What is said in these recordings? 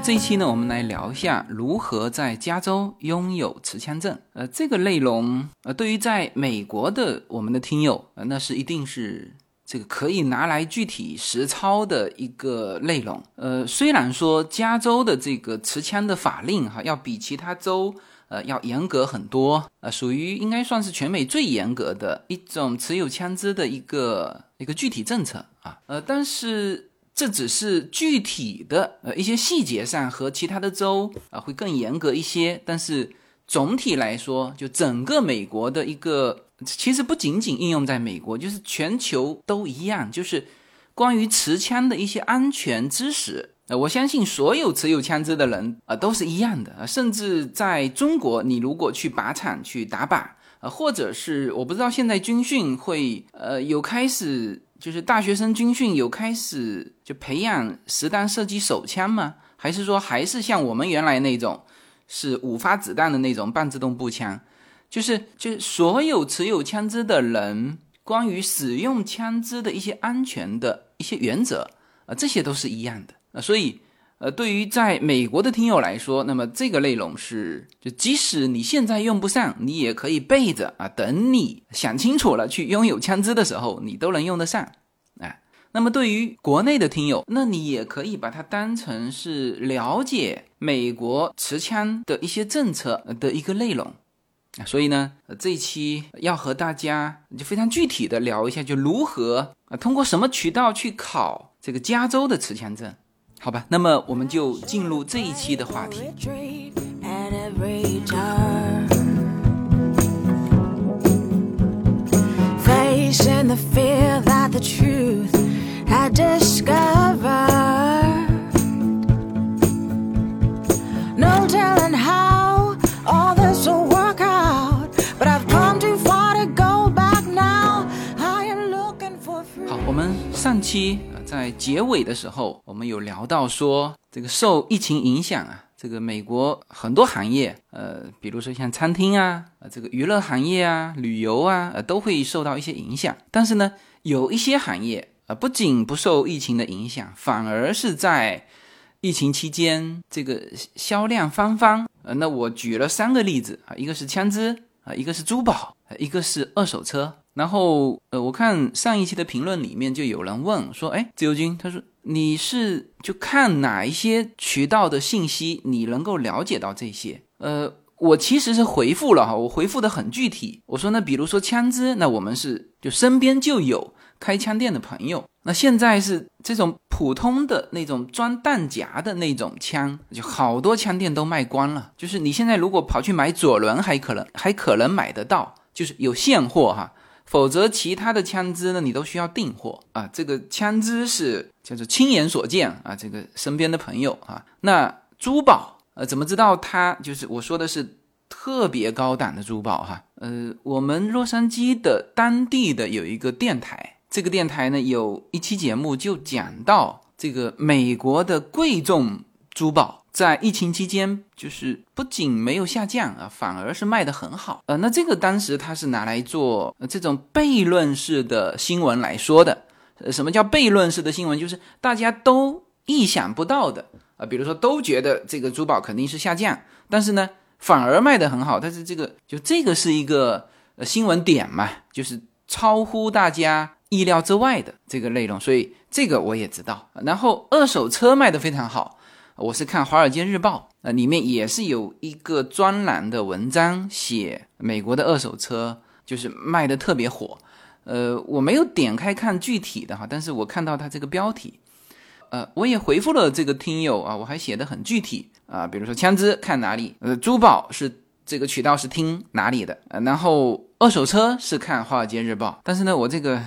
这一期呢，我们来聊一下如何在加州拥有持枪证。呃，这个内容，呃，对于在美国的我们的听友，呃，那是一定是这个可以拿来具体实操的一个内容。呃，虽然说加州的这个持枪的法令哈，要比其他州呃要严格很多，呃，属于应该算是全美最严格的一种持有枪支的一个一个具体政策啊，呃，但是。这只是具体的呃一些细节上和其他的州啊会更严格一些，但是总体来说，就整个美国的一个，其实不仅仅应用在美国，就是全球都一样，就是关于持枪的一些安全知识，呃，我相信所有持有枪支的人啊都是一样的，甚至在中国，你如果去靶场去打靶啊，或者是我不知道现在军训会呃有开始。就是大学生军训有开始就培养实弹射击手枪吗？还是说还是像我们原来那种是五发子弹的那种半自动步枪？就是就是所有持有枪支的人关于使用枪支的一些安全的一些原则啊，这些都是一样的啊，所以。呃，对于在美国的听友来说，那么这个内容是，就即使你现在用不上，你也可以备着啊，等你想清楚了去拥有枪支的时候，你都能用得上。哎，那么对于国内的听友，那你也可以把它当成是了解美国持枪的一些政策的一个内容。所以呢，这一期要和大家就非常具体的聊一下，就如何啊通过什么渠道去考这个加州的持枪证。好吧，那么我们就进入这一期的话题。好，我们上期。在结尾的时候，我们有聊到说，这个受疫情影响啊，这个美国很多行业，呃，比如说像餐厅啊，呃，这个娱乐行业啊，旅游啊，呃，都会受到一些影响。但是呢，有一些行业啊，不仅不受疫情的影响，反而是在疫情期间这个销量翻番。呃，那我举了三个例子啊，一个是枪支啊，一个是珠宝，一个是二手车。然后，呃，我看上一期的评论里面就有人问说，哎，自由军，他说你是就看哪一些渠道的信息，你能够了解到这些？呃，我其实是回复了哈，我回复的很具体，我说那比如说枪支，那我们是就身边就有开枪店的朋友，那现在是这种普通的那种装弹夹的那种枪，就好多枪店都卖光了，就是你现在如果跑去买左轮，还可能还可能买得到，就是有现货哈。否则，其他的枪支呢，你都需要订货啊。这个枪支是叫做亲眼所见啊，这个身边的朋友啊。那珠宝，呃，怎么知道它就是我说的是特别高档的珠宝哈？呃，我们洛杉矶的当地的有一个电台，这个电台呢有一期节目就讲到这个美国的贵重珠宝。在疫情期间，就是不仅没有下降啊，反而是卖得很好。呃，那这个当时它是拿来做这种悖论式的新闻来说的。呃，什么叫悖论式的新闻？就是大家都意想不到的啊，比如说都觉得这个珠宝肯定是下降，但是呢，反而卖得很好。但是这个就这个是一个呃新闻点嘛，就是超乎大家意料之外的这个内容，所以这个我也知道。然后二手车卖得非常好。我是看《华尔街日报》，呃，里面也是有一个专栏的文章，写美国的二手车就是卖的特别火。呃，我没有点开看具体的哈，但是我看到它这个标题，呃，我也回复了这个听友啊，我还写的很具体啊，比如说枪支看哪里，呃，珠宝是这个渠道是听哪里的，呃，然后二手车是看《华尔街日报》，但是呢，我这个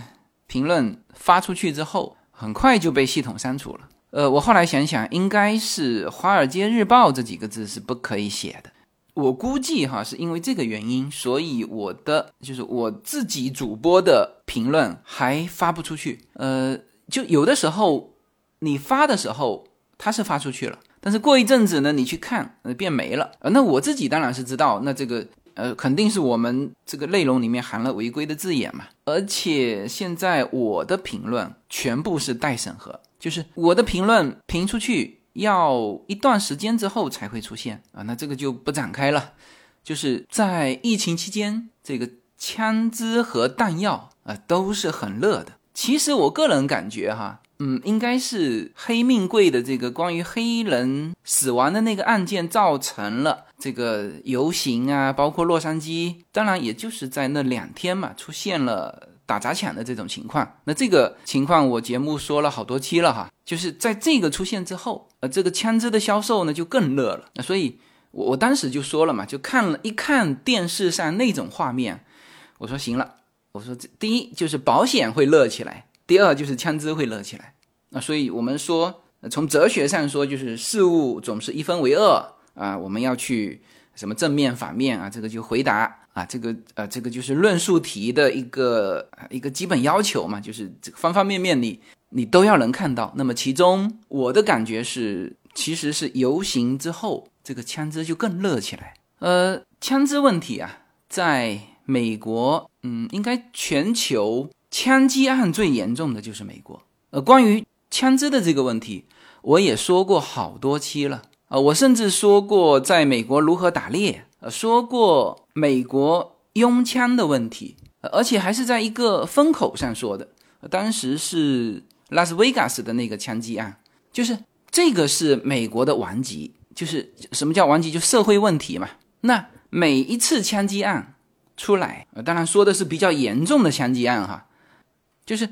评论发出去之后，很快就被系统删除了。呃，我后来想想，应该是《华尔街日报》这几个字是不可以写的。我估计哈，是因为这个原因，所以我的就是我自己主播的评论还发不出去。呃，就有的时候你发的时候它是发出去了，但是过一阵子呢，你去看呃变没了。那我自己当然是知道，那这个呃肯定是我们这个内容里面含了违规的字眼嘛。而且现在我的评论全部是待审核。就是我的评论评出去要一段时间之后才会出现啊，那这个就不展开了。就是在疫情期间，这个枪支和弹药啊都是很热的。其实我个人感觉哈。嗯，应该是黑命贵的这个关于黑人死亡的那个案件造成了这个游行啊，包括洛杉矶，当然也就是在那两天嘛，出现了打砸抢的这种情况。那这个情况我节目说了好多期了哈，就是在这个出现之后，呃，这个枪支的销售呢就更热了。那所以，我我当时就说了嘛，就看了一看电视上那种画面，我说行了，我说这第一就是保险会热起来。第二就是枪支会热起来，那所以我们说，从哲学上说，就是事物总是一分为二啊，我们要去什么正面反面啊，这个就回答啊，这个呃，这个就是论述题的一个一个基本要求嘛，就是这个方方面面你你都要能看到。那么其中我的感觉是，其实是游行之后，这个枪支就更热起来。呃，枪支问题啊，在美国，嗯，应该全球。枪击案最严重的就是美国。呃，关于枪支的这个问题，我也说过好多期了啊。我甚至说过在美国如何打猎，呃，说过美国拥枪的问题，而且还是在一个风口上说的。当时是拉斯维加斯的那个枪击案，就是这个是美国的顽疾，就是什么叫顽疾？就社会问题嘛。那每一次枪击案出来，当然说的是比较严重的枪击案哈。就是，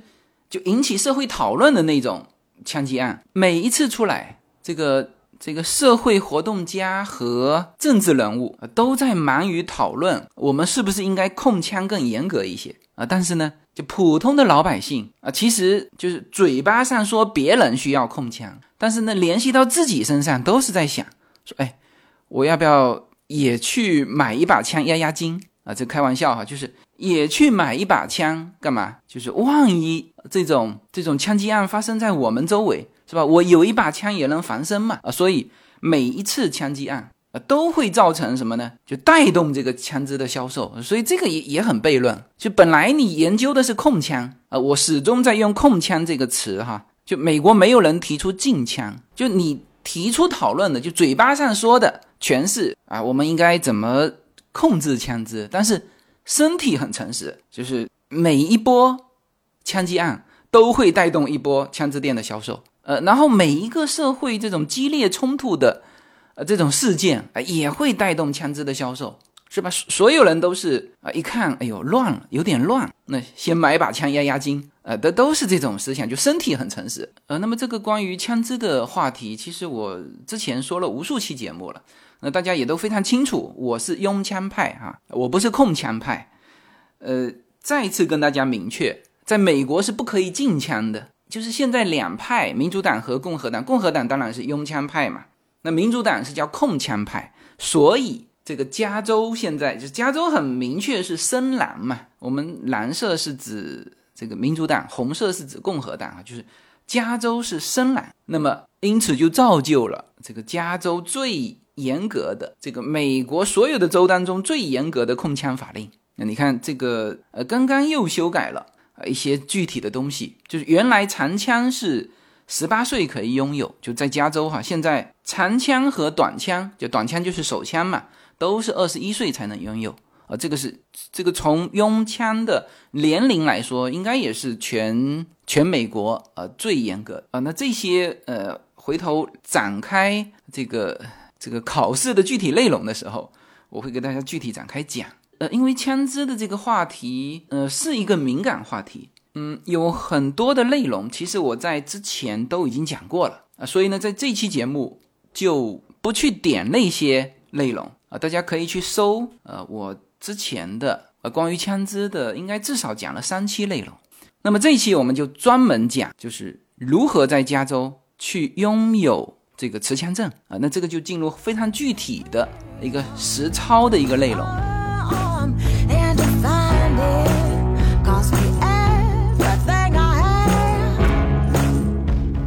就引起社会讨论的那种枪击案，每一次出来，这个这个社会活动家和政治人物都在忙于讨论，我们是不是应该控枪更严格一些啊？但是呢，就普通的老百姓啊，其实就是嘴巴上说别人需要控枪，但是呢，联系到自己身上都是在想说，哎，我要不要也去买一把枪压压惊啊？这开玩笑哈，就是。也去买一把枪干嘛？就是万一这种这种枪击案发生在我们周围，是吧？我有一把枪也能防身嘛啊！所以每一次枪击案啊都会造成什么呢？就带动这个枪支的销售，所以这个也也很悖论。就本来你研究的是控枪啊，我始终在用控枪这个词哈。就美国没有人提出禁枪，就你提出讨论的，就嘴巴上说的全是啊，我们应该怎么控制枪支，但是。身体很诚实，就是每一波枪击案都会带动一波枪支店的销售，呃，然后每一个社会这种激烈冲突的，呃，这种事件啊，也会带动枪支的销售，是吧？所有人都是啊，一看，哎呦，乱了，有点乱，那先买把枪压压惊，呃，都都是这种思想，就身体很诚实，呃，那么这个关于枪支的话题，其实我之前说了无数期节目了。那大家也都非常清楚，我是拥枪派哈，我不是控枪派。呃，再一次跟大家明确，在美国是不可以禁枪的。就是现在两派，民主党和共和党，共和党当然是拥枪派嘛，那民主党是叫控枪派。所以这个加州现在就加州很明确是深蓝嘛，我们蓝色是指这个民主党，红色是指共和党啊，就是加州是深蓝。那么因此就造就了这个加州最。严格的这个美国所有的州当中最严格的控枪法令，那你看这个呃，刚刚又修改了一些具体的东西，就是原来长枪是十八岁可以拥有，就在加州哈，现在长枪和短枪，就短枪就是手枪嘛，都是二十一岁才能拥有啊，这个是这个从拥枪的年龄来说，应该也是全全美国呃最严格啊。那这些呃，回头展开这个。这个考试的具体内容的时候，我会给大家具体展开讲。呃，因为枪支的这个话题，呃，是一个敏感话题，嗯，有很多的内容，其实我在之前都已经讲过了啊，所以呢，在这期节目就不去点那些内容啊，大家可以去搜，呃，我之前的呃关于枪支的，应该至少讲了三期内容。那么这一期我们就专门讲，就是如何在加州去拥有。这个持枪证啊，那这个就进入非常具体的一个实操的一个内容。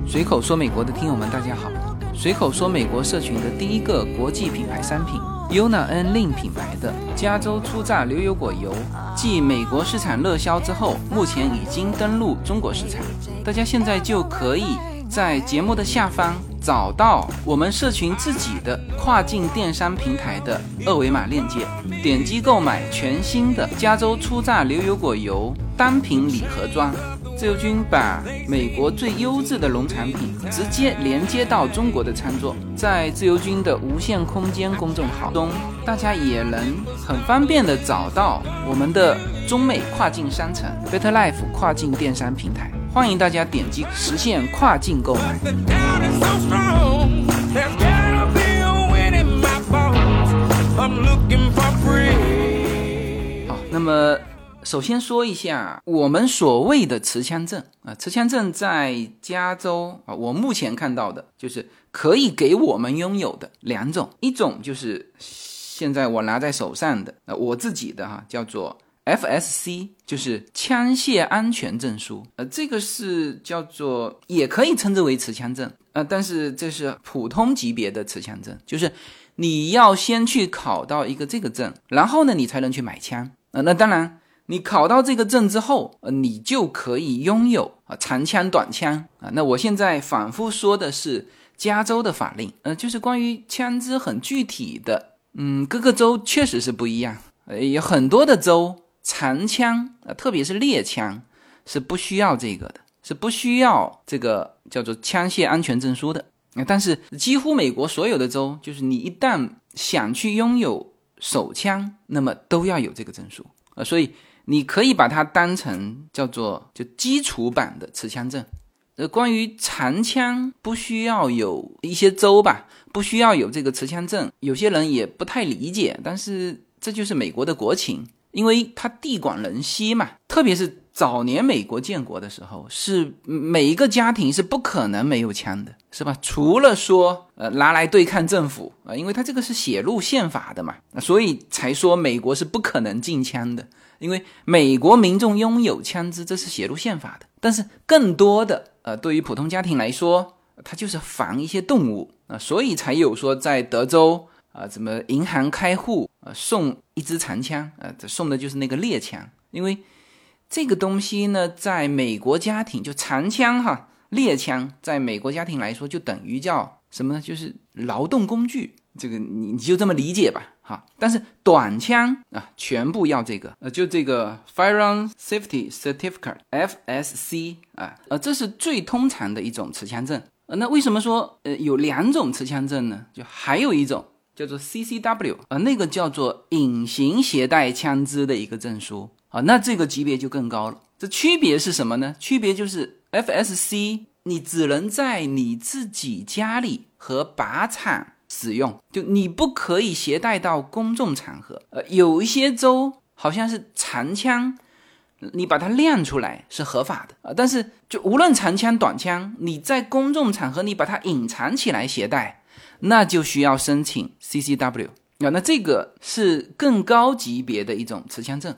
随口说美国的听友们，大家好！随口说美国社群的第一个国际品牌商品，Yuna N Lin 品牌的加州初榨牛油果油，继美国市场热销之后，目前已经登陆中国市场，大家现在就可以。在节目的下方找到我们社群自己的跨境电商平台的二维码链接，点击购买全新的加州初榨牛油果油单品礼盒装。自由军把美国最优质的农产品直接连接到中国的餐桌，在自由军的无限空间公众号中，大家也能很方便的找到我们的中美跨境商城 Better Life 跨境电商平台，欢迎大家点击实现跨境购买。好，那么。首先说一下我们所谓的持枪证啊，持枪证在加州啊，我目前看到的就是可以给我们拥有的两种，一种就是现在我拿在手上的啊，我自己的哈，叫做 FSC，就是枪械安全证书，呃，这个是叫做也可以称之为持枪证。啊，但是这是普通级别的持枪证，就是你要先去考到一个这个证，然后呢，你才能去买枪。啊，那当然。你考到这个证之后，呃，你就可以拥有啊长枪、短枪。啊。那我现在反复说的是加州的法令，呃，就是关于枪支很具体的，嗯，各个州确实是不一样，呃，有很多的州长枪啊，特别是猎枪是不需要这个的，是不需要这个叫做枪械安全证书的。但是几乎美国所有的州，就是你一旦想去拥有手枪，那么都要有这个证书啊，所以。你可以把它当成叫做就基础版的持枪证。呃，关于长枪不需要有一些州吧，不需要有这个持枪证，有些人也不太理解。但是这就是美国的国情，因为它地广人稀嘛。特别是早年美国建国的时候，是每一个家庭是不可能没有枪的，是吧？除了说呃拿来对抗政府啊，因为它这个是写入宪法的嘛，所以才说美国是不可能禁枪的。因为美国民众拥有枪支，这是写入宪法的。但是更多的，呃，对于普通家庭来说，它就是防一些动物啊，所以才有说在德州啊，怎么银行开户啊，送一支长枪啊，这送的就是那个猎枪。因为这个东西呢，在美国家庭就长枪哈，猎枪在美国家庭来说就等于叫什么呢？就是劳动工具。这个你你就这么理解吧。哈，但是短枪啊，全部要这个，呃，就这个 Firearm Safety Certificate（FSC） 啊，呃，这是最通常的一种持枪证。呃，那为什么说呃有两种持枪证呢？就还有一种叫做 CCW，啊，那个叫做隐形携带枪支的一个证书啊，那这个级别就更高了。这区别是什么呢？区别就是 FSC 你只能在你自己家里和靶场。使用就你不可以携带到公众场合，呃，有一些州好像是长枪，你把它亮出来是合法的啊，但是就无论长枪短枪，你在公众场合你把它隐藏起来携带，那就需要申请 CCW 啊，那这个是更高级别的一种持枪证，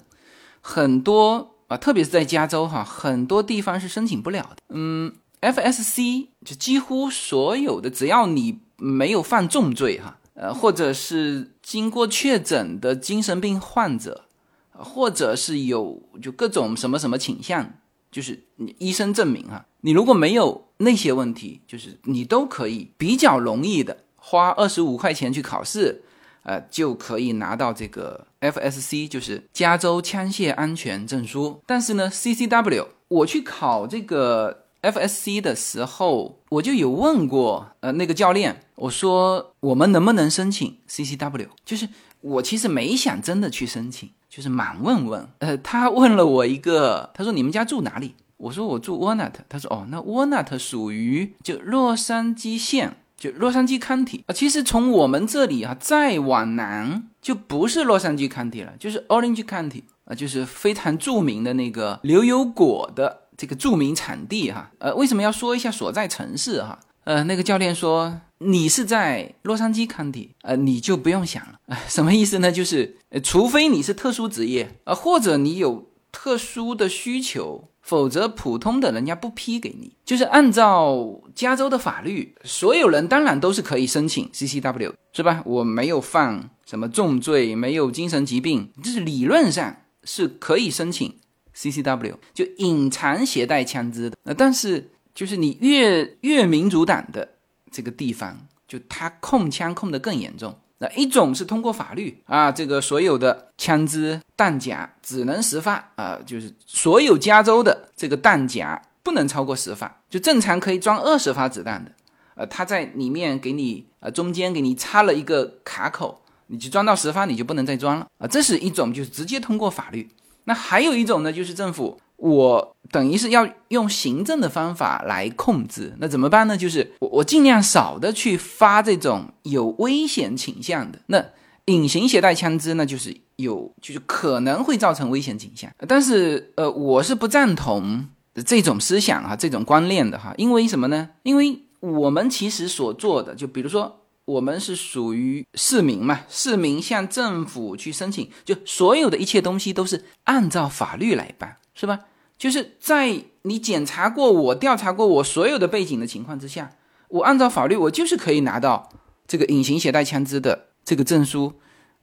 很多啊，特别是在加州哈，很多地方是申请不了的。嗯，FSC 就几乎所有的，只要你。没有犯重罪哈，呃，或者是经过确诊的精神病患者，或者是有就各种什么什么倾向，就是你医生证明哈，你如果没有那些问题，就是你都可以比较容易的花二十五块钱去考试，呃，就可以拿到这个 FSC，就是加州枪械安全证书。但是呢，CCW 我去考这个。FSC 的时候，我就有问过呃那个教练，我说我们能不能申请 CCW？就是我其实没想真的去申请，就是满问问。呃，他问了我一个，他说你们家住哪里？我说我住 Walnut。他说哦，那 Walnut 属于就洛杉矶县，就洛杉矶 County 啊。其实从我们这里啊再往南就不是洛杉矶 County 了，就是 Orange County 啊，就是非常著名的那个牛油果的。这个著名产地哈，呃，为什么要说一下所在城市哈？呃，那个教练说你是在洛杉矶 County，呃，你就不用想了，什么意思呢？就是呃，除非你是特殊职业啊，或者你有特殊的需求，否则普通的人家不批给你。就是按照加州的法律，所有人当然都是可以申请 CCW，是吧？我没有犯什么重罪，没有精神疾病，就是理论上是可以申请。CCW 就隐藏携带枪支的，呃，但是就是你越越民主党的这个地方，就他控枪控得更严重。那一种是通过法律啊，这个所有的枪支弹夹只能十发啊，就是所有加州的这个弹夹不能超过十发，就正常可以装二十发子弹的，呃，他在里面给你呃中间给你插了一个卡口，你就装到十发你就不能再装了啊，这是一种就是直接通过法律。那还有一种呢，就是政府。我等于是要用行政的方法来控制，那怎么办呢？就是我我尽量少的去发这种有危险倾向的。那隐形携带枪支呢，就是有就是可能会造成危险倾向。但是呃，我是不赞同这种思想哈，这种观念的哈。因为什么呢？因为我们其实所做的，就比如说我们是属于市民嘛，市民向政府去申请，就所有的一切东西都是按照法律来办。是吧？就是在你检查过我、调查过我所有的背景的情况之下，我按照法律，我就是可以拿到这个隐形携带枪支的这个证书。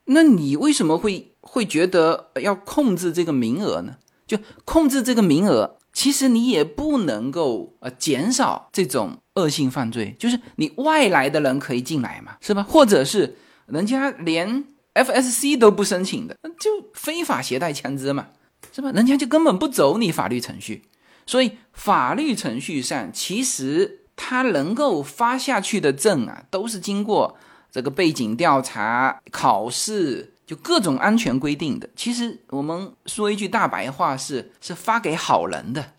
那你为什么会会觉得要控制这个名额呢？就控制这个名额，其实你也不能够呃减少这种恶性犯罪。就是你外来的人可以进来嘛，是吧？或者是人家连 FSC 都不申请的，就非法携带枪支嘛。是吧？人家就根本不走你法律程序，所以法律程序上其实他能够发下去的证啊，都是经过这个背景调查、考试，就各种安全规定的。其实我们说一句大白话是：是发给好人的。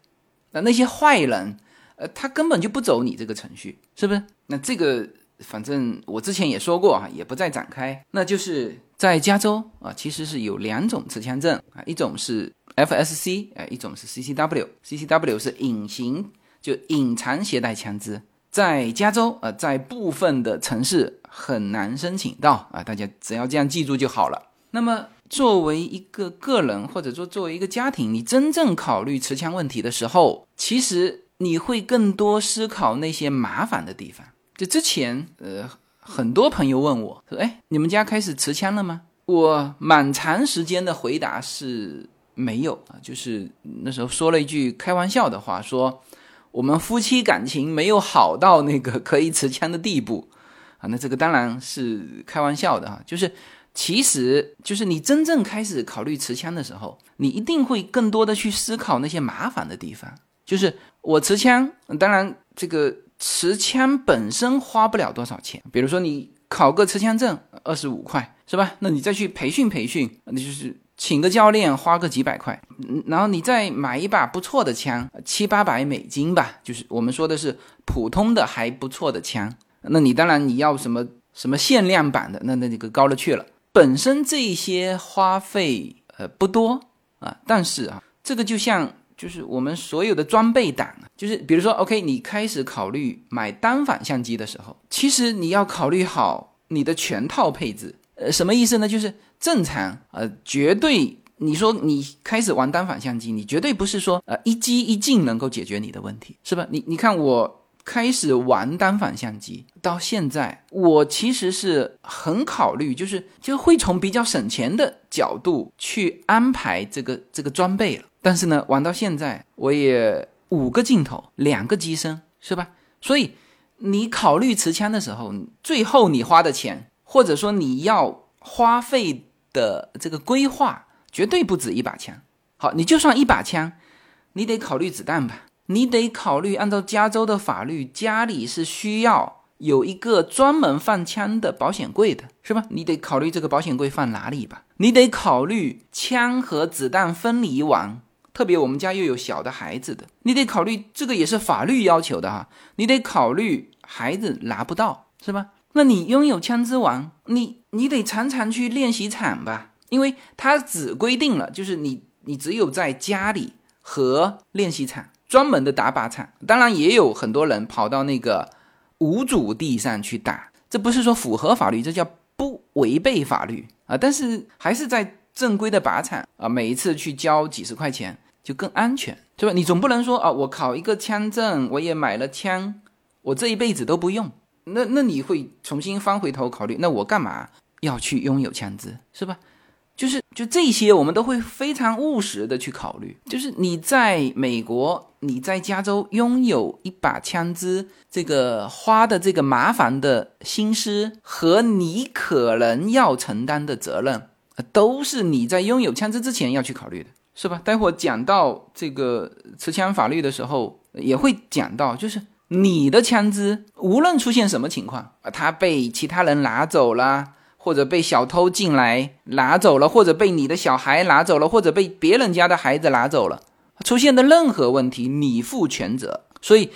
那那些坏人，呃，他根本就不走你这个程序，是不是？那这个反正我之前也说过哈，也不再展开。那就是在加州啊，其实是有两种持枪证啊，一种是。FSC，呃，一种是 CCW，CCW 是隐形，就隐藏携带枪支，在加州，呃，在部分的城市很难申请到啊，大家只要这样记住就好了。那么，作为一个个人，或者说作为一个家庭，你真正考虑持枪问题的时候，其实你会更多思考那些麻烦的地方。就之前，呃，很多朋友问我说：“哎，你们家开始持枪了吗？”我蛮长时间的回答是。没有啊，就是那时候说了一句开玩笑的话，说我们夫妻感情没有好到那个可以持枪的地步 啊。那这个当然是开玩笑的哈，就是其实就是你真正开始考虑持枪的时候，你一定会更多的去思考那些麻烦的地方。就是我持枪，当然这个持枪本身花不了多少钱，比如说你考个持枪证二十五块是吧？那你再去培训培训，那就是。请个教练花个几百块，然后你再买一把不错的枪，七八百美金吧，就是我们说的是普通的还不错的枪。那你当然你要什么什么限量版的，那那那个高了去了。本身这些花费呃不多啊，但是啊，这个就像就是我们所有的装备党，就是比如说 OK，你开始考虑买单反相机的时候，其实你要考虑好你的全套配置。呃，什么意思呢？就是正常，呃，绝对，你说你开始玩单反相机，你绝对不是说，呃，一机一镜能够解决你的问题，是吧？你你看我开始玩单反相机到现在，我其实是很考虑，就是就会从比较省钱的角度去安排这个这个装备了。但是呢，玩到现在，我也五个镜头，两个机身，是吧？所以你考虑持枪的时候，最后你花的钱。或者说你要花费的这个规划绝对不止一把枪。好，你就算一把枪，你得考虑子弹吧？你得考虑按照加州的法律，家里是需要有一个专门放枪的保险柜的，是吧？你得考虑这个保险柜放哪里吧？你得考虑枪和子弹分离完，特别我们家又有小的孩子的，你得考虑这个也是法律要求的哈。你得考虑孩子拿不到，是吧？那你拥有枪支王，你你得常常去练习场吧，因为他只规定了，就是你你只有在家里和练习场专门的打靶场，当然也有很多人跑到那个无主地上去打，这不是说符合法律，这叫不违背法律啊，但是还是在正规的靶场啊，每一次去交几十块钱就更安全，对吧？你总不能说啊，我考一个枪证，我也买了枪，我这一辈子都不用。那那你会重新翻回头考虑，那我干嘛要去拥有枪支，是吧？就是就这些，我们都会非常务实的去考虑。就是你在美国，你在加州拥有一把枪支，这个花的这个麻烦的心思和你可能要承担的责任，都是你在拥有枪支之前要去考虑的，是吧？待会儿讲到这个持枪法律的时候，也会讲到，就是你的枪支无论出现什么情况啊，它被其他人拿走了。或者被小偷进来拿走了，或者被你的小孩拿走了，或者被别人家的孩子拿走了，出现的任何问题你负全责。所以，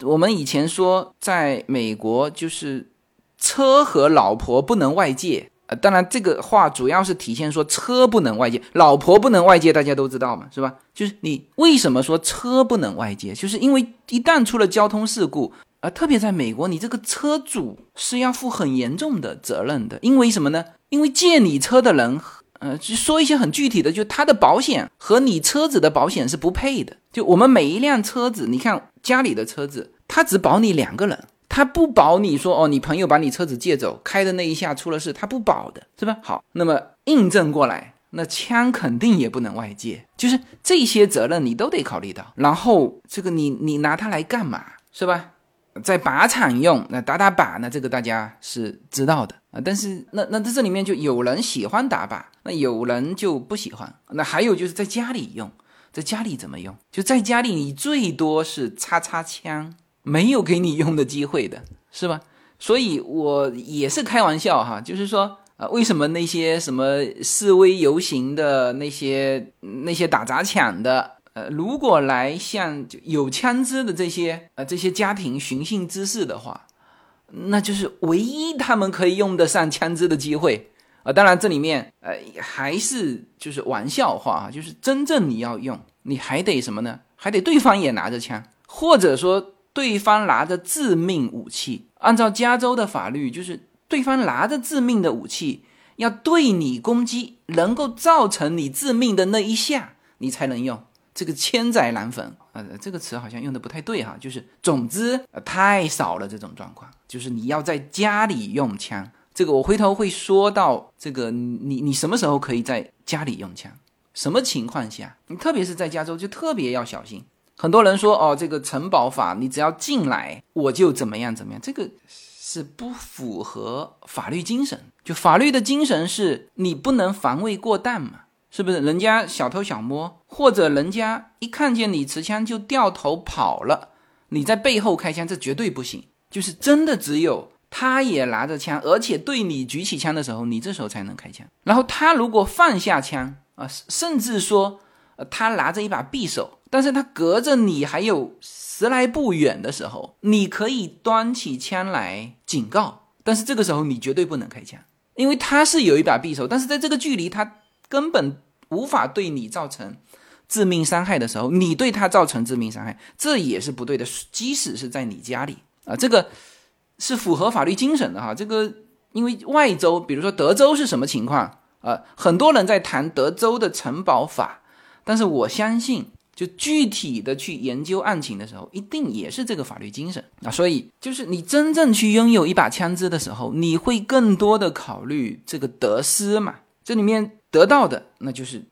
我们以前说，在美国就是车和老婆不能外借。呃，当然这个话主要是体现说车不能外借，老婆不能外借，大家都知道嘛，是吧？就是你为什么说车不能外借，就是因为一旦出了交通事故。啊，特别在美国，你这个车主是要负很严重的责任的，因为什么呢？因为借你车的人，呃，就说一些很具体的，就他的保险和你车子的保险是不配的。就我们每一辆车子，你看家里的车子，他只保你两个人，他不保你说哦，你朋友把你车子借走，开的那一下出了事，他不保的，是吧？好，那么印证过来，那枪肯定也不能外借，就是这些责任你都得考虑到。然后这个你你拿它来干嘛，是吧？在靶场用，那打打靶呢？这个大家是知道的啊。但是那那在这里面就有人喜欢打靶，那有人就不喜欢。那还有就是在家里用，在家里怎么用？就在家里你最多是擦擦枪，没有给你用的机会的，是吧？所以我也是开玩笑哈，就是说啊，为什么那些什么示威游行的那些那些打砸抢的？呃，如果来向有枪支的这些呃这些家庭寻衅滋事的话，那就是唯一他们可以用得上枪支的机会啊。当然，这里面呃还是就是玩笑话啊，就是真正你要用，你还得什么呢？还得对方也拿着枪，或者说对方拿着致命武器。按照加州的法律，就是对方拿着致命的武器要对你攻击，能够造成你致命的那一下，你才能用。这个千载难逢啊，这个词好像用的不太对哈，就是总之太少了这种状况，就是你要在家里用枪，这个我回头会说到这个你你什么时候可以在家里用枪，什么情况下，你特别是在加州就特别要小心。很多人说哦，这个城堡法，你只要进来我就怎么样怎么样，这个是不符合法律精神。就法律的精神是你不能防卫过当嘛。是不是人家小偷小摸，或者人家一看见你持枪就掉头跑了，你在背后开枪，这绝对不行。就是真的只有他也拿着枪，而且对你举起枪的时候，你这时候才能开枪。然后他如果放下枪啊，甚至说他拿着一把匕首，但是他隔着你还有十来步远的时候，你可以端起枪来警告，但是这个时候你绝对不能开枪，因为他是有一把匕首，但是在这个距离他。根本无法对你造成致命伤害的时候，你对他造成致命伤害，这也是不对的。即使是在你家里啊，这个是符合法律精神的哈。这个因为外州，比如说德州是什么情况啊？很多人在谈德州的城堡法，但是我相信，就具体的去研究案情的时候，一定也是这个法律精神啊。所以，就是你真正去拥有一把枪支的时候，你会更多的考虑这个得失嘛？这里面。得到的那就是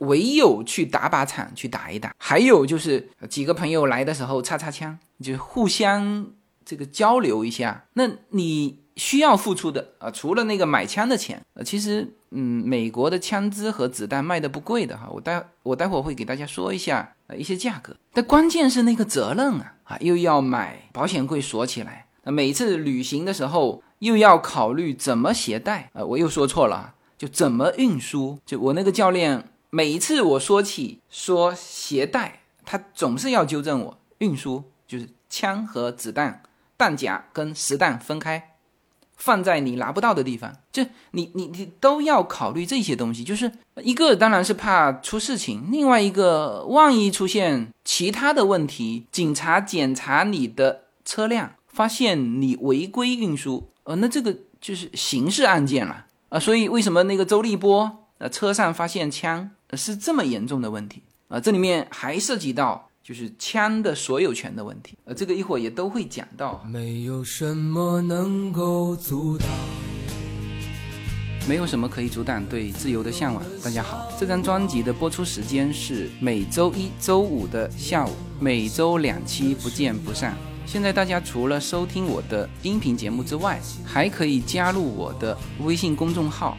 唯有去打靶场去打一打，还有就是几个朋友来的时候擦擦枪，就互相这个交流一下。那你需要付出的啊，除了那个买枪的钱，呃，其实嗯，美国的枪支和子弹卖的不贵的哈。我待我待会儿会给大家说一下呃一些价格。但关键是那个责任啊啊，又要买保险柜锁起来，那每次旅行的时候又要考虑怎么携带啊，我又说错了。就怎么运输？就我那个教练，每一次我说起说携带，他总是要纠正我。运输就是枪和子弹、弹夹跟实弹分开，放在你拿不到的地方。就你你你都要考虑这些东西。就是一个当然是怕出事情，另外一个万一出现其他的问题，警察检查你的车辆，发现你违规运输，呃，那这个就是刑事案件了。啊，所以为什么那个周立波呃车上发现枪是这么严重的问题啊？这里面还涉及到就是枪的所有权的问题，呃，这个一会儿也都会讲到。没有什么能够阻挡没有什么可以阻挡对自由的向往。大家好，这张专辑的播出时间是每周一周五的下午，每周两期，不见不散。现在大家除了收听我的音频节目之外，还可以加入我的微信公众号，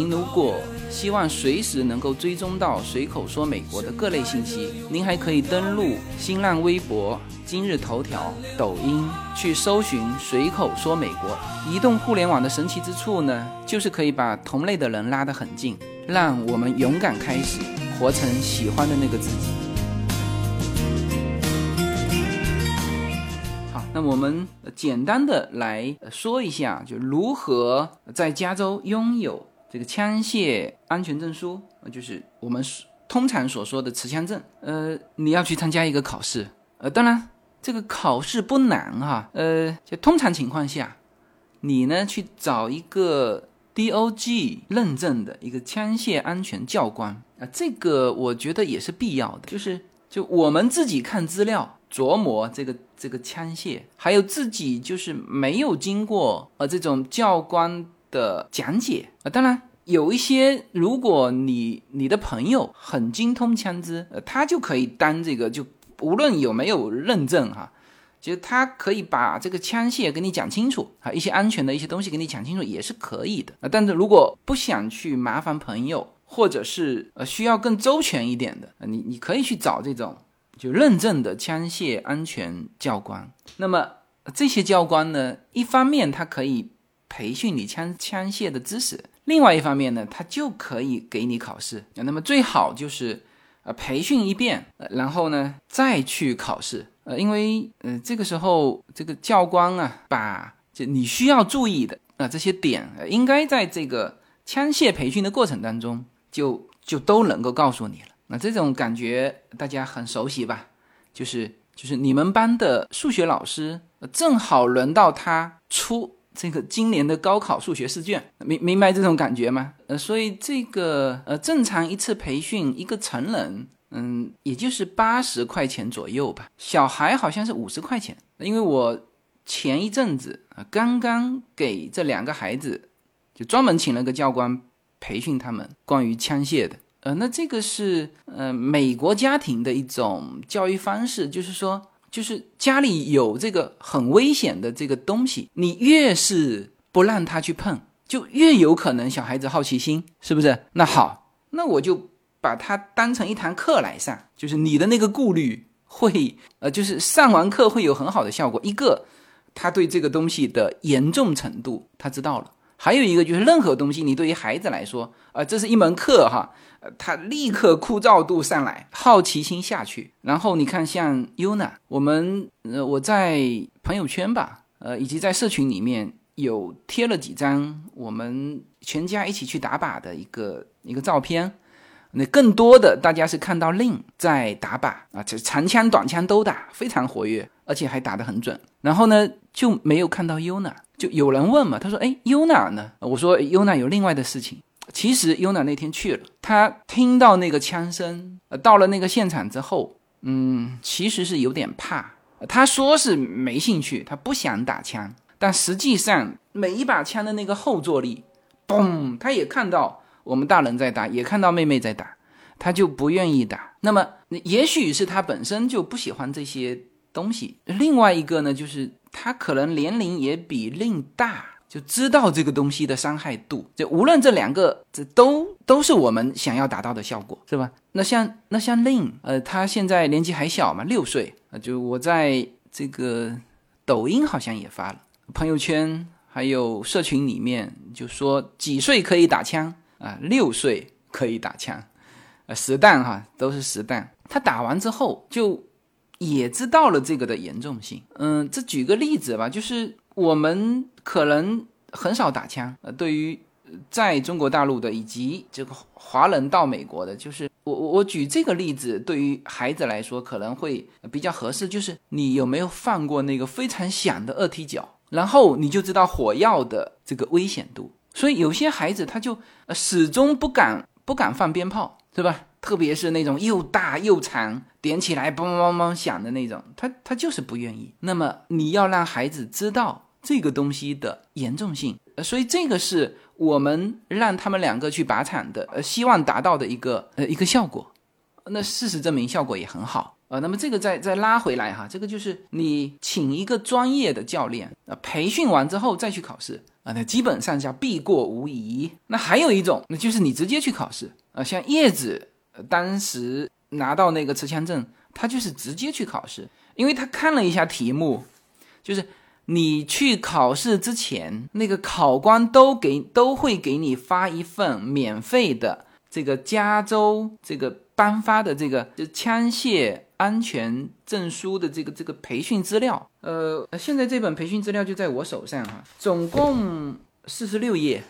您如果希望随时能够追踪到随口说美国的各类信息，您还可以登录新浪微博、今日头条、抖音去搜寻随口说美国。移动互联网的神奇之处呢，就是可以把同类的人拉得很近，让我们勇敢开始，活成喜欢的那个自己。好那我们简单的来说一下，就如何在加州拥有这个枪械安全证书，就是我们通常所说的持枪证。呃，你要去参加一个考试，呃，当然这个考试不难哈，呃，就通常情况下，你呢去找一个 DOG 认证的一个枪械安全教官啊，这个我觉得也是必要的，就是就我们自己看资料。琢磨这个这个枪械，还有自己就是没有经过呃这种教官的讲解啊。当然有一些，如果你你的朋友很精通枪支，呃，他就可以当这个，就无论有没有认证哈，其实他可以把这个枪械给你讲清楚啊，一些安全的一些东西给你讲清楚也是可以的啊。但是如果不想去麻烦朋友，或者是呃需要更周全一点的，你你可以去找这种。就认证的枪械安全教官，那么这些教官呢，一方面他可以培训你枪枪械的知识，另外一方面呢，他就可以给你考试。那么最好就是呃培训一遍，然后呢再去考试。呃，因为呃这个时候这个教官啊，把就你需要注意的啊这些点，应该在这个枪械培训的过程当中就就都能够告诉你了。那这种感觉大家很熟悉吧？就是就是你们班的数学老师正好轮到他出这个今年的高考数学试卷，明明白这种感觉吗？呃，所以这个呃正常一次培训一个成人，嗯，也就是八十块钱左右吧。小孩好像是五十块钱，因为我前一阵子啊刚刚给这两个孩子就专门请了个教官培训他们关于枪械的。呃，那这个是呃美国家庭的一种教育方式，就是说，就是家里有这个很危险的这个东西，你越是不让他去碰，就越有可能小孩子好奇心，是不是？那好，那我就把它当成一堂课来上，就是你的那个顾虑会，呃，就是上完课会有很好的效果。一个，他对这个东西的严重程度他知道了；还有一个就是，任何东西你对于孩子来说，啊，这是一门课哈。他立刻枯燥度上来，好奇心下去。然后你看，像 Yuna，我们呃，我在朋友圈吧，呃，以及在社群里面有贴了几张我们全家一起去打靶的一个一个照片。那更多的大家是看到 Lin 在打靶啊，这长枪短枪都打，非常活跃，而且还打得很准。然后呢，就没有看到 Yuna。就有人问嘛，他说：“哎优娜呢？”我说优娜有另外的事情。”其实优娜那天去了，他听到那个枪声，呃，到了那个现场之后，嗯，其实是有点怕。他说是没兴趣，他不想打枪，但实际上每一把枪的那个后坐力，嘣，他也看到我们大人在打，也看到妹妹在打，他就不愿意打。那么，也许是他本身就不喜欢这些东西。另外一个呢，就是他可能年龄也比令大。就知道这个东西的伤害度，就无论这两个，这都都是我们想要达到的效果，是吧？那像那像令呃，他现在年纪还小嘛，六岁啊，就我在这个抖音好像也发了朋友圈，还有社群里面就说几岁可以打枪啊？六岁可以打枪，呃，实弹哈，都是实弹。他打完之后就也知道了这个的严重性。嗯，这举个例子吧，就是。我们可能很少打枪，呃，对于在中国大陆的以及这个华人到美国的，就是我我我举这个例子，对于孩子来说可能会比较合适，就是你有没有放过那个非常响的二踢脚，然后你就知道火药的这个危险度。所以有些孩子他就始终不敢不敢放鞭炮，是吧？特别是那种又大又长，点起来梆梆梆响的那种，他他就是不愿意。那么你要让孩子知道这个东西的严重性，呃所以这个是我们让他们两个去拔场的，呃，希望达到的一个呃一个效果。那事实证明效果也很好啊。那么这个再再拉回来哈，这个就是你请一个专业的教练啊，培训完之后再去考试啊，那基本上叫必过无疑。那还有一种，那就是你直接去考试啊，像叶子。当时拿到那个持枪证，他就是直接去考试，因为他看了一下题目，就是你去考试之前，那个考官都给都会给你发一份免费的这个加州这个颁发的这个就枪械安全证书的这个这个培训资料。呃，现在这本培训资料就在我手上哈，总共四十六页，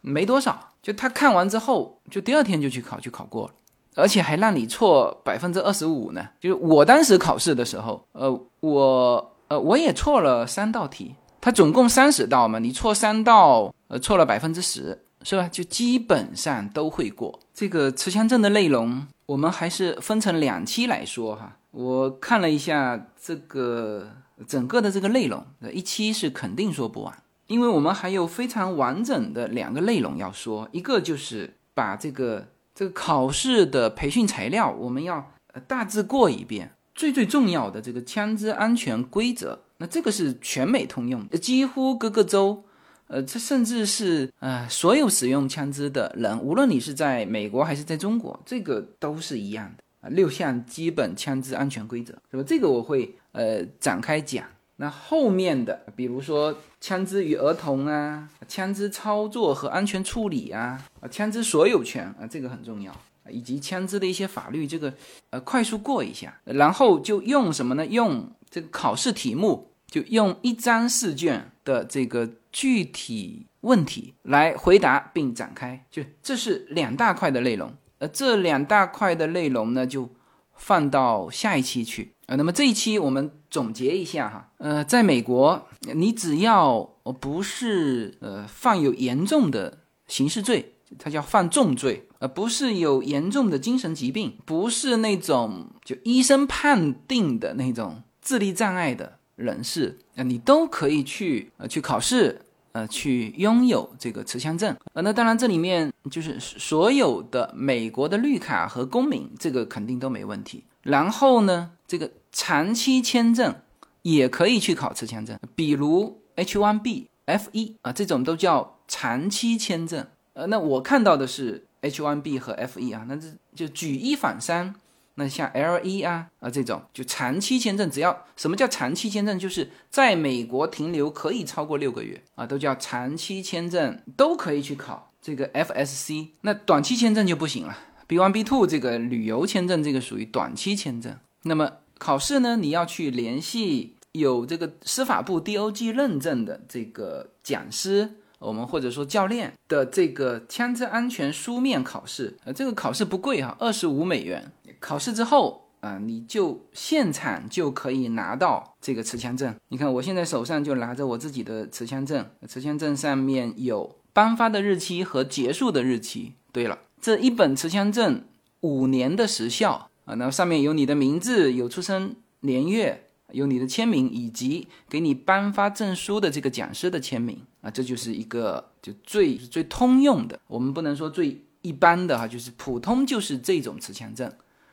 没多少。就他看完之后，就第二天就去考，就考过了。而且还让你错百分之二十五呢，就是我当时考试的时候，呃，我呃我也错了三道题，它总共三十道嘛，你错三道，呃，错了百分之十，是吧？就基本上都会过。这个持枪证的内容，我们还是分成两期来说哈。我看了一下这个整个的这个内容，一期是肯定说不完，因为我们还有非常完整的两个内容要说，一个就是把这个。这个考试的培训材料，我们要呃大致过一遍。最最重要的这个枪支安全规则，那这个是全美通用，几乎各个州，呃，这甚至是呃所有使用枪支的人，无论你是在美国还是在中国，这个都是一样的啊。六项基本枪支安全规则，那么？这个我会呃展开讲。那后面的，比如说枪支与儿童啊，枪支操作和安全处理啊，啊，枪支所有权啊，这个很重要，以及枪支的一些法律，这个呃，快速过一下，然后就用什么呢？用这个考试题目，就用一张试卷的这个具体问题来回答并展开，就这是两大块的内容，呃，这两大块的内容呢，就放到下一期去。呃，那么这一期我们总结一下哈，呃，在美国，你只要不是呃犯有严重的刑事罪，它叫犯重罪，呃，不是有严重的精神疾病，不是那种就医生判定的那种智力障碍的人士，呃，你都可以去呃去考试，呃，去拥有这个持枪证。呃，那当然这里面就是所有的美国的绿卡和公民，这个肯定都没问题。然后呢，这个。长期签证也可以去考持枪证，比如 H1B、F1 啊，这种都叫长期签证。呃，那我看到的是 H1B 和 F1 啊，那这就举一反三。那像 L1 啊啊这种就长期签证，只要什么叫长期签证，就是在美国停留可以超过六个月啊，都叫长期签证，都可以去考这个 FSC。那短期签证就不行了，B1、B2 这个旅游签证，这个属于短期签证。那么考试呢，你要去联系有这个司法部 DOG 认证的这个讲师，我们或者说教练的这个枪支安全书面考试，呃，这个考试不贵哈，二十五美元。考试之后啊，你就现场就可以拿到这个持枪证。你看我现在手上就拿着我自己的持枪证，持枪证上面有颁发的日期和结束的日期。对了，这一本持枪证五年的时效。啊，那上面有你的名字，有出生年月，有你的签名，以及给你颁发证书的这个讲师的签名啊，这就是一个就最最通用的，我们不能说最一般的哈，就是普通就是这种持枪证。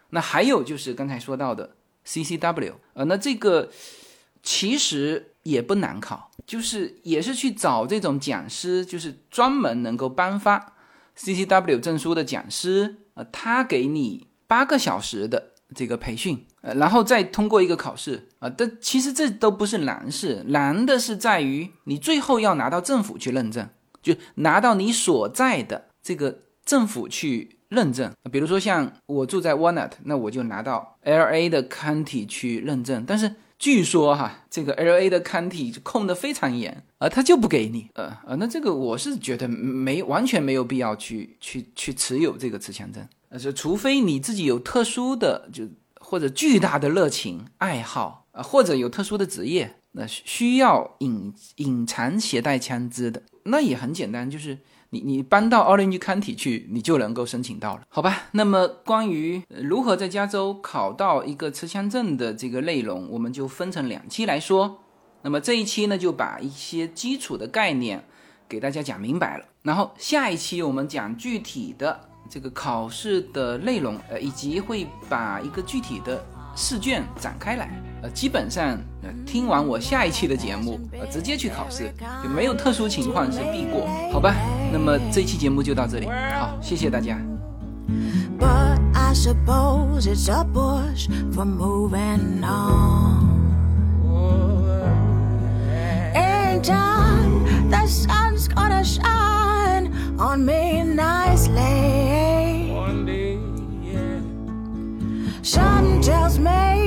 那还有就是刚才说到的 CCW，呃，那这个其实也不难考，就是也是去找这种讲师，就是专门能够颁发 CCW 证书的讲师，呃，他给你。八个小时的这个培训，呃，然后再通过一个考试啊，但其实这都不是难事，难的是在于你最后要拿到政府去认证，就拿到你所在的这个政府去认证。比如说像我住在 Walnut，那我就拿到 L A 的 County 去认证。但是据说哈，这个 L A 的看体控的非常严，啊他就不给你，呃呃，那这个我是觉得没完全没有必要去去去持有这个持枪证，呃，是除非你自己有特殊的就或者巨大的热情爱好啊，或者有特殊的职业，那需要隐隐藏携带枪支的，那也很简单，就是。你你搬到 Orange County 去，你就能够申请到了，好吧？那么关于如何在加州考到一个持枪证的这个内容，我们就分成两期来说。那么这一期呢，就把一些基础的概念给大家讲明白了。然后下一期我们讲具体的这个考试的内容，呃，以及会把一个具体的试卷展开来。呃，基本上、呃、听完我下一期的节目，呃，直接去考试，就没有特殊情况是必过，好吧？那么这期节目就到这里，好，谢谢大家。Time the sun's gonna shine on me nicely. Something tells me